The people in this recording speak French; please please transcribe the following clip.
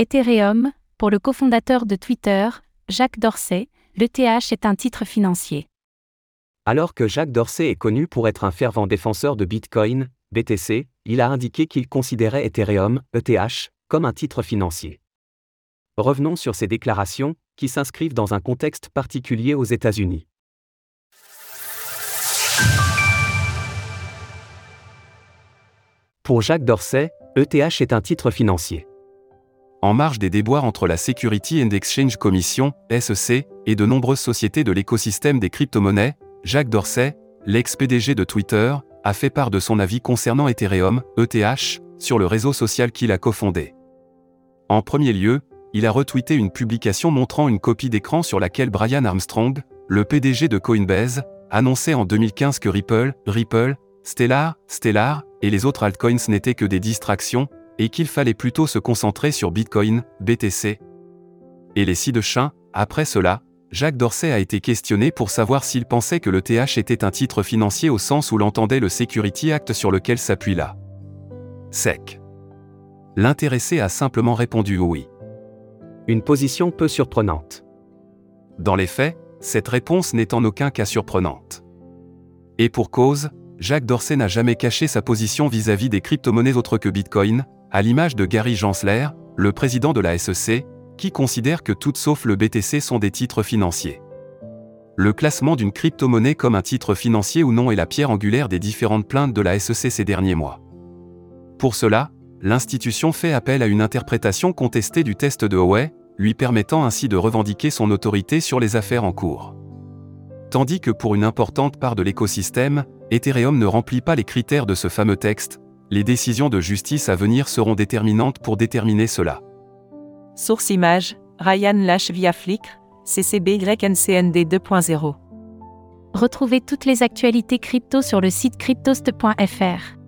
Ethereum, pour le cofondateur de Twitter, Jacques Dorsey, l'ETH est un titre financier. Alors que Jacques Dorsey est connu pour être un fervent défenseur de Bitcoin, BTC, il a indiqué qu'il considérait Ethereum, ETH, comme un titre financier. Revenons sur ces déclarations, qui s'inscrivent dans un contexte particulier aux États-Unis. Pour Jacques Dorsey, ETH est un titre financier. En marge des déboires entre la Security and Exchange Commission, SEC, et de nombreuses sociétés de l'écosystème des crypto-monnaies, Jacques Dorsey, l'ex-PDG de Twitter, a fait part de son avis concernant Ethereum, ETH, sur le réseau social qu'il a cofondé. En premier lieu, il a retweeté une publication montrant une copie d'écran sur laquelle Brian Armstrong, le PDG de Coinbase, annonçait en 2015 que Ripple, Ripple, Stellar, Stellar, et les autres altcoins n'étaient que des distractions, et qu'il fallait plutôt se concentrer sur Bitcoin, BTC. Et les ci-de-chins, après cela, Jacques Dorsey a été questionné pour savoir s'il pensait que le TH était un titre financier au sens où l'entendait le Security Act sur lequel s'appuie là. SEC. L'intéressé a simplement répondu oui. Une position peu surprenante. Dans les faits, cette réponse n'est en aucun cas surprenante. Et pour cause, Jacques Dorsey n'a jamais caché sa position vis-à-vis des crypto-monnaies autres que Bitcoin, à l'image de Gary Gensler, le président de la SEC, qui considère que toutes sauf le BTC sont des titres financiers. Le classement d'une crypto-monnaie comme un titre financier ou non est la pierre angulaire des différentes plaintes de la SEC ces derniers mois. Pour cela, l'institution fait appel à une interprétation contestée du test de Howey, lui permettant ainsi de revendiquer son autorité sur les affaires en cours. Tandis que pour une importante part de l'écosystème, Ethereum ne remplit pas les critères de ce fameux texte, les décisions de justice à venir seront déterminantes pour déterminer cela. Source image, Ryan Lash via Flickr, CCBYNCND 2.0. Retrouvez toutes les actualités crypto sur le site cryptost.fr.